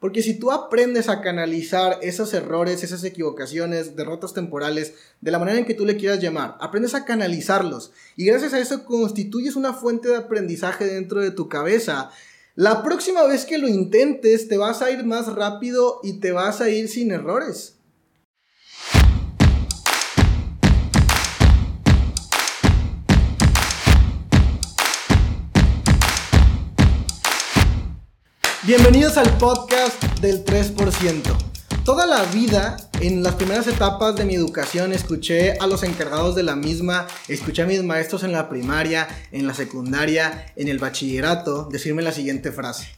Porque si tú aprendes a canalizar esos errores, esas equivocaciones, derrotas temporales, de la manera en que tú le quieras llamar, aprendes a canalizarlos y gracias a eso constituyes una fuente de aprendizaje dentro de tu cabeza. La próxima vez que lo intentes te vas a ir más rápido y te vas a ir sin errores. Bienvenidos al podcast del 3%. Toda la vida, en las primeras etapas de mi educación, escuché a los encargados de la misma, escuché a mis maestros en la primaria, en la secundaria, en el bachillerato, decirme la siguiente frase.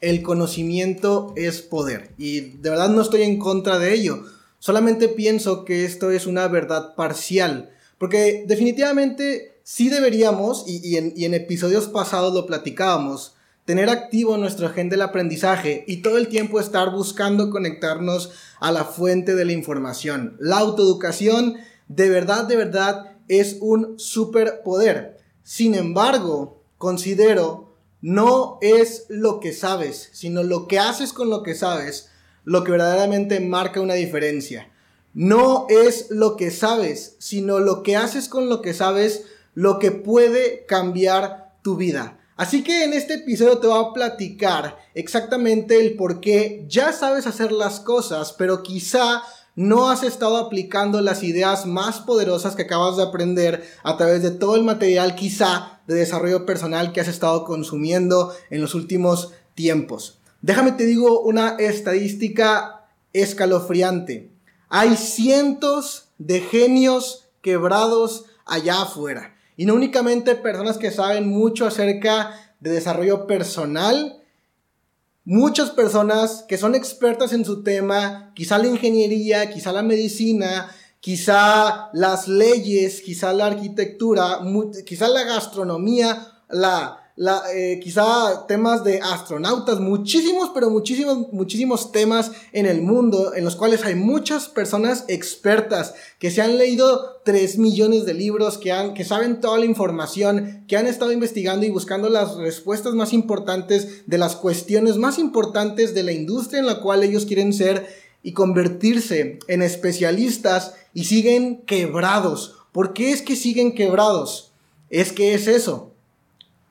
El conocimiento es poder. Y de verdad no estoy en contra de ello. Solamente pienso que esto es una verdad parcial. Porque definitivamente sí deberíamos, y, y en episodios pasados lo platicábamos, tener activo nuestro agente del aprendizaje y todo el tiempo estar buscando conectarnos a la fuente de la información. La autoeducación de verdad, de verdad es un superpoder. Sin embargo, considero no es lo que sabes, sino lo que haces con lo que sabes, lo que verdaderamente marca una diferencia. No es lo que sabes, sino lo que haces con lo que sabes, lo que puede cambiar tu vida. Así que en este episodio te voy a platicar exactamente el por qué ya sabes hacer las cosas, pero quizá no has estado aplicando las ideas más poderosas que acabas de aprender a través de todo el material quizá de desarrollo personal que has estado consumiendo en los últimos tiempos. Déjame te digo una estadística escalofriante. Hay cientos de genios quebrados allá afuera. Y no únicamente personas que saben mucho acerca de desarrollo personal, muchas personas que son expertas en su tema, quizá la ingeniería, quizá la medicina, quizá las leyes, quizá la arquitectura, quizá la gastronomía, la la, eh, quizá temas de astronautas, muchísimos, pero muchísimos, muchísimos temas en el mundo en los cuales hay muchas personas expertas que se han leído 3 millones de libros, que, han, que saben toda la información, que han estado investigando y buscando las respuestas más importantes de las cuestiones más importantes de la industria en la cual ellos quieren ser y convertirse en especialistas y siguen quebrados. ¿Por qué es que siguen quebrados? Es que es eso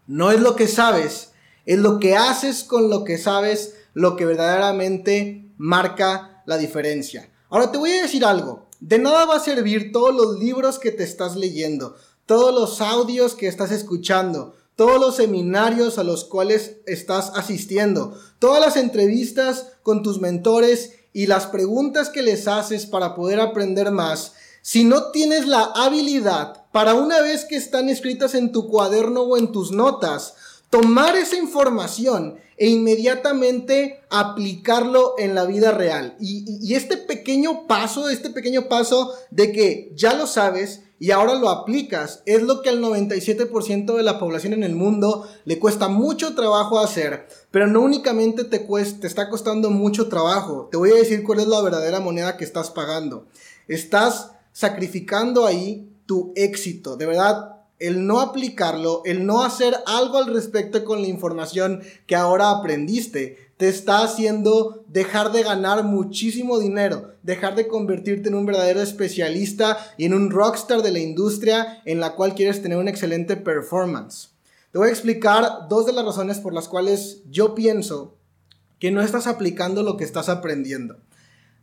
no es lo que sabes, es lo que haces con lo que sabes lo que verdaderamente marca la diferencia. Ahora te voy a decir algo. De nada va a servir todos los libros que te estás leyendo, todos los audios que estás escuchando, todos los seminarios a los cuales estás asistiendo, todas las entrevistas con tus mentores y las preguntas que les haces para poder aprender más, si no tienes la habilidad para una vez que están escritas en tu cuaderno o en tus notas, tomar esa información e inmediatamente aplicarlo en la vida real. Y, este pequeño paso, este pequeño paso de que ya lo sabes y ahora lo aplicas, es lo que al 97% de la población en el mundo le cuesta mucho trabajo hacer. Pero no únicamente te, cuesta, te está costando mucho trabajo, te voy a decir cuál es la verdadera moneda que estás pagando. Estás sacrificando ahí tu éxito. De verdad, el no aplicarlo, el no hacer algo al respecto con la información que ahora aprendiste, te está haciendo dejar de ganar muchísimo dinero, dejar de convertirte en un verdadero especialista y en un rockstar de la industria en la cual quieres tener una excelente performance. Te voy a explicar dos de las razones por las cuales yo pienso que no estás aplicando lo que estás aprendiendo.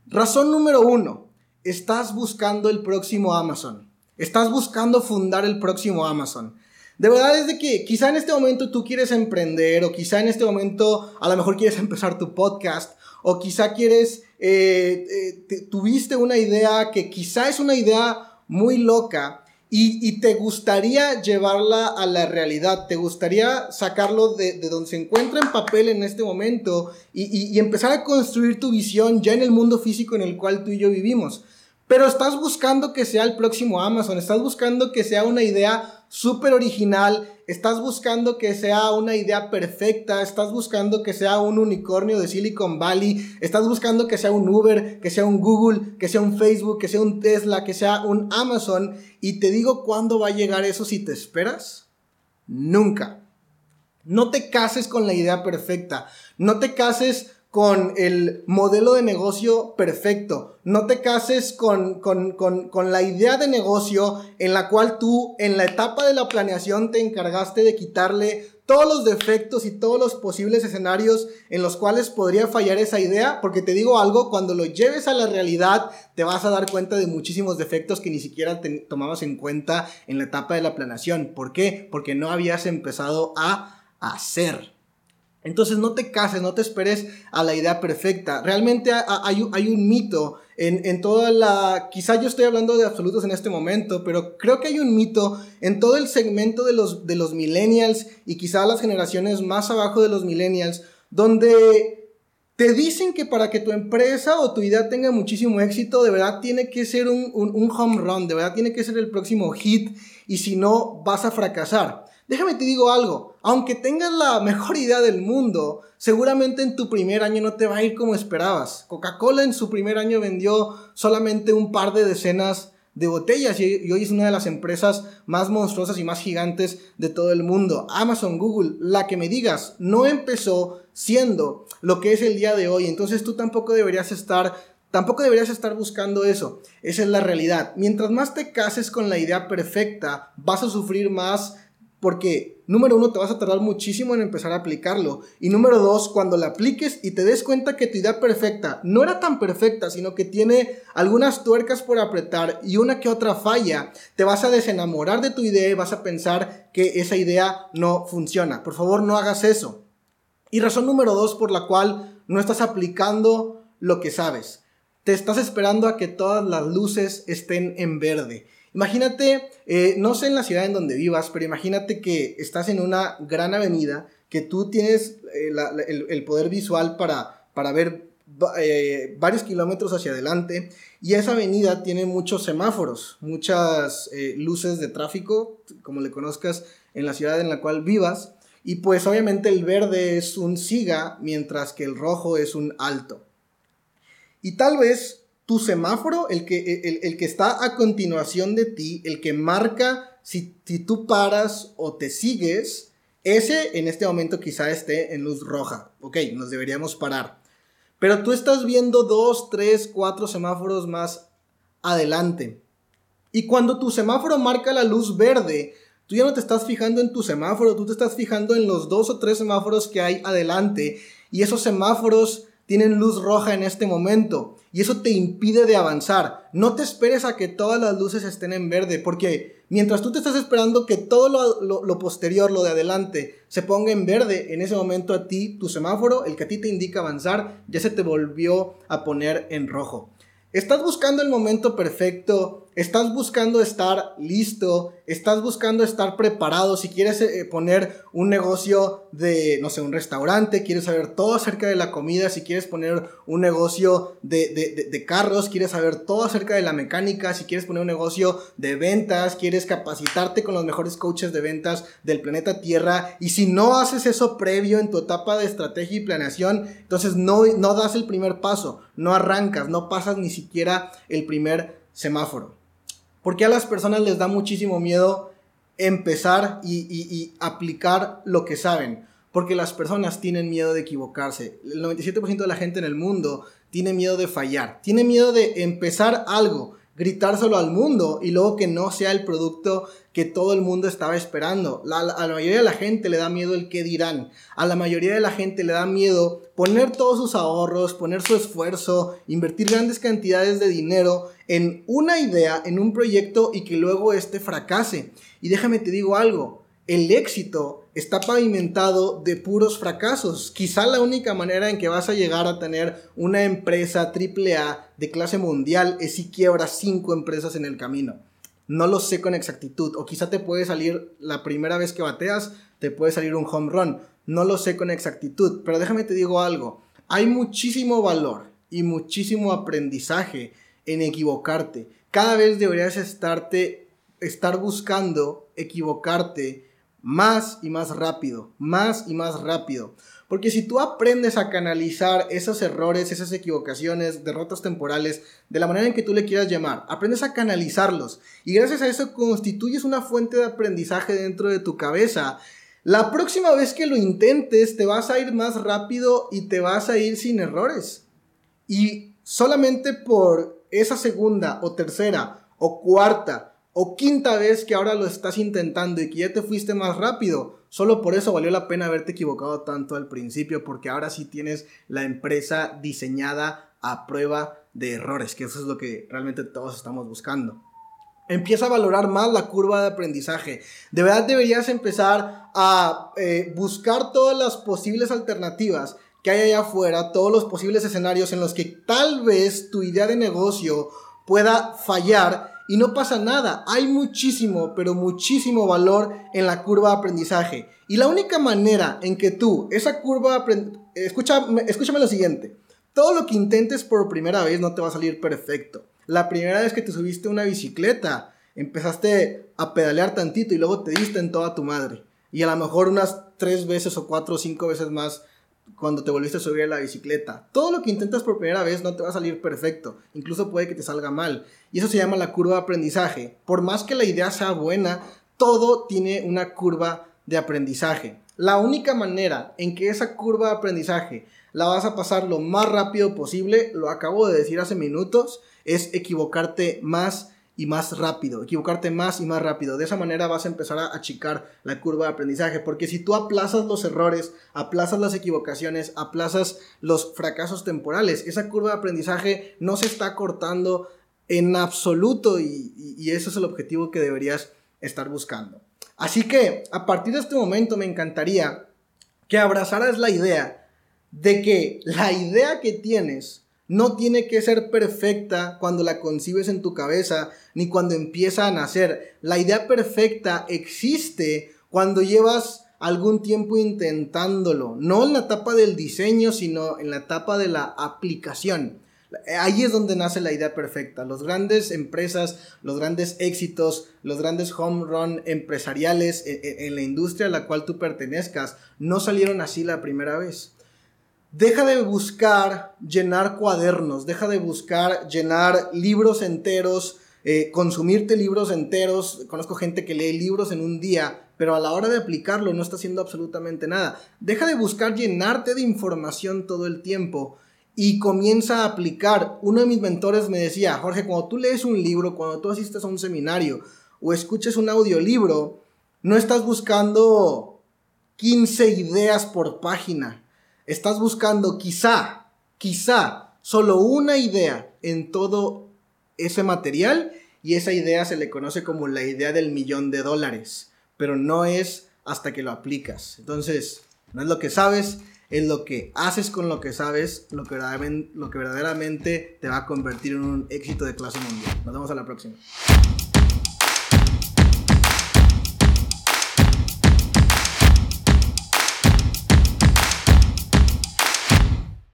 Razón número uno, estás buscando el próximo Amazon. Estás buscando fundar el próximo Amazon. De verdad es de que quizá en este momento tú quieres emprender o quizá en este momento a lo mejor quieres empezar tu podcast o quizá quieres, eh, eh, tuviste una idea que quizá es una idea muy loca y, te gustaría llevarla a la realidad, te gustaría sacarlo de, donde se encuentra en papel en este momento y, y empezar a construir tu visión ya en el mundo físico en el cual tú y yo vivimos. Pero estás buscando que sea el próximo Amazon, estás buscando que sea una idea súper original, estás buscando que sea una idea perfecta, estás buscando que sea un unicornio de Silicon Valley, estás buscando que sea un Uber, que sea un Google, que sea un Facebook, que sea un Tesla, que sea un Amazon. Y te digo cuándo va a llegar eso si te esperas. Nunca. No te cases con la idea perfecta. No te cases con el modelo de negocio perfecto. No te cases con, con, con, con, la idea de negocio en la cual tú en la etapa de la planeación te encargaste de quitarle todos los defectos y todos los posibles escenarios en los cuales podría fallar esa idea, porque te digo algo, cuando lo lleves a la realidad te vas a dar cuenta de muchísimos defectos que ni siquiera te tomabas en cuenta en la etapa de la planeación. ¿Por qué? Porque no habías empezado a hacer. Entonces no te cases, no te esperes a la idea perfecta. Realmente hay, un mito en, toda la... Quizá yo estoy hablando de absolutos en este momento, pero creo que hay un mito en todo el segmento de los, de los millennials y quizá las generaciones más abajo de los millennials, donde te dicen que para que tu empresa o tu idea tenga muchísimo éxito, de verdad tiene que ser un, un home run, de verdad tiene que ser el próximo hit y si no vas a fracasar. Déjame te digo algo, aunque tengas la mejor idea del mundo, seguramente en tu primer año no te va a ir como esperabas. Coca-Cola en su primer año vendió solamente un par de decenas de botellas y hoy es una de las empresas más monstruosas y más gigantes de todo el mundo. Amazon, Google, la que me digas, no empezó siendo lo que es el día de hoy. Entonces tú tampoco deberías estar Tampoco deberías estar buscando eso. Esa es la realidad. Mientras más te cases con la idea perfecta, vas a sufrir más porque, número uno, te vas a tardar muchísimo en empezar a aplicarlo. Y número dos, cuando la apliques y te des cuenta que tu idea perfecta no era tan perfecta, sino que tiene algunas tuercas por apretar y una que otra falla, te vas a desenamorar de tu idea y vas a pensar que esa idea no funciona. Por favor, no hagas eso. Y razón número dos por la cual no estás aplicando lo que sabes. Te estás esperando a que todas las luces estén en verde. Imagínate, eh, no sé en la ciudad en donde vivas, pero imagínate que estás en una gran avenida, que tú tienes eh, el, poder visual para, para ver eh, varios kilómetros hacia adelante y esa avenida tiene muchos semáforos, muchas luces de tráfico, como le conozcas en la ciudad en la cual vivas, y pues obviamente el verde es un siga, mientras que el rojo es un alto. Y tal vez tu semáforo, el que, el, que está a continuación de ti, el que marca si, si, tú paras o te sigues, ese en este momento quizá esté en luz roja. Ok, nos deberíamos parar. Pero tú estás viendo dos, tres, cuatro semáforos más adelante. Y cuando tu semáforo marca la luz verde, tú ya no te estás fijando en tu semáforo, tú te estás fijando en los dos o tres semáforos que hay adelante. Y esos semáforos tienen luz roja en este momento y eso te impide de avanzar. No te esperes a que todas las luces estén en verde porque mientras tú te estás esperando que todo lo, posterior, lo de adelante, se ponga en verde, en ese momento a ti, tu semáforo, el que a ti te indica avanzar, ya se te volvió a poner en rojo. Estás buscando el momento perfecto, estás buscando estar listo, estás buscando estar preparado. Si quieres eh, poner un negocio de, no sé, un restaurante, quieres saber todo acerca de la comida, si quieres poner un negocio de, de, carros, quieres saber todo acerca de la mecánica, si quieres poner un negocio de ventas, quieres capacitarte con los mejores coaches de ventas del planeta Tierra. Y si no haces eso previo en tu etapa de estrategia y planeación, entonces no, no das el primer paso, no arrancas, no pasas ni siquiera el primer semáforo. Porque a las personas les da muchísimo miedo empezar y, aplicar lo que saben. Porque las personas tienen miedo de equivocarse. El 97% de la gente en el mundo tiene miedo de fallar. Tiene miedo de empezar algo, gritárselo al mundo y luego que no sea el producto que todo el mundo estaba esperando. a la mayoría de la gente le da miedo el qué dirán. A la mayoría de la gente le da miedo poner todos sus ahorros, poner su esfuerzo, invertir grandes cantidades de dinero en una idea, en un proyecto y que luego este fracase. Y déjame te digo algo, el éxito está pavimentado de puros fracasos. Quizá la única manera en que vas a llegar a tener una empresa AAA de clase mundial es si quiebras cinco empresas en el camino. No lo sé con exactitud. O quizá te puede salir la primera vez que bateas, te puede salir un home run. No lo sé con exactitud. Pero déjame te digo algo. Hay muchísimo valor y muchísimo aprendizaje en equivocarte. Cada vez deberías estarte, estar buscando equivocarte más y más rápido, más y más rápido. Porque si tú aprendes a canalizar esos errores, esas equivocaciones, derrotas temporales, de la manera en que tú le quieras llamar, aprendes a canalizarlos y gracias a eso constituyes una fuente de aprendizaje dentro de tu cabeza, La próxima vez que lo intentes, te vas a ir más rápido y te vas a ir sin errores. Y solamente por esa segunda o tercera o cuarta o quinta vez que ahora lo estás intentando y que ya te fuiste más rápido, solo por eso valió la pena haberte equivocado tanto al principio, porque ahora sí tienes la empresa diseñada a prueba de errores, que eso es lo que realmente todos estamos buscando. Empieza a valorar más la curva de aprendizaje. De verdad deberías empezar a eh, buscar todas las posibles alternativas que hay allá afuera, todos los posibles escenarios en los que tal vez tu idea de negocio pueda fallar y no pasa nada. Hay muchísimo, pero muchísimo valor en la curva de aprendizaje. Y la única manera en que tú, esa curva, escúchame, escúchame lo siguiente. Todo lo que intentes por primera vez no te va a salir perfecto. La primera vez que te subiste una bicicleta, empezaste a pedalear tantito y luego te diste en toda tu madre. Y a lo mejor unas tres veces o cuatro o cinco veces más cuando te volviste a subir a la bicicleta. Todo lo que intentas por primera vez no te va a salir perfecto, incluso puede que te salga mal. Y eso se llama la curva de aprendizaje. Por más que la idea sea buena, todo tiene una curva de aprendizaje. La única manera en que esa curva de aprendizaje la vas a pasar lo más rápido posible, lo acabo de decir hace minutos, es equivocarte más y más rápido, equivocarte más y más rápido. De esa manera vas a empezar a achicar la curva de aprendizaje, porque si tú aplazas los errores, aplazas las equivocaciones, aplazas los fracasos temporales, esa curva de aprendizaje no se está cortando en absoluto y, y ese es el objetivo que deberías estar buscando. Así que a partir de este momento me encantaría que abrazaras la idea de que la idea que tienes no tiene que ser perfecta cuando la concibes en tu cabeza ni cuando empieza a nacer. La idea perfecta existe cuando llevas algún tiempo intentándolo, no en la etapa del diseño, sino en la etapa de la aplicación. Ahí es donde nace la idea perfecta. Los grandes empresas, los grandes éxitos, los grandes home run empresariales en, en la industria a la cual tú pertenezcas, no salieron así la primera vez Deja de buscar llenar cuadernos, deja de buscar llenar libros enteros, eh, consumirte libros enteros. Conozco gente que lee libros en un día, pero a la hora de aplicarlo no está haciendo absolutamente nada. Deja de buscar llenarte de información todo el tiempo y comienza a aplicar. Uno de mis mentores me decía, Jorge, cuando tú lees un libro, cuando tú asistes a un seminario o escuches un audiolibro, no estás buscando 15 ideas por página Estás buscando quizá, quizá, solo una idea en todo ese material y esa idea se le conoce como la idea del millón de dólares, pero no es hasta que lo aplicas. Entonces, no es lo que sabes, es lo que haces con lo que sabes, lo que verdaderamente, te va a convertir en un éxito de clase mundial. Nos vemos a la próxima.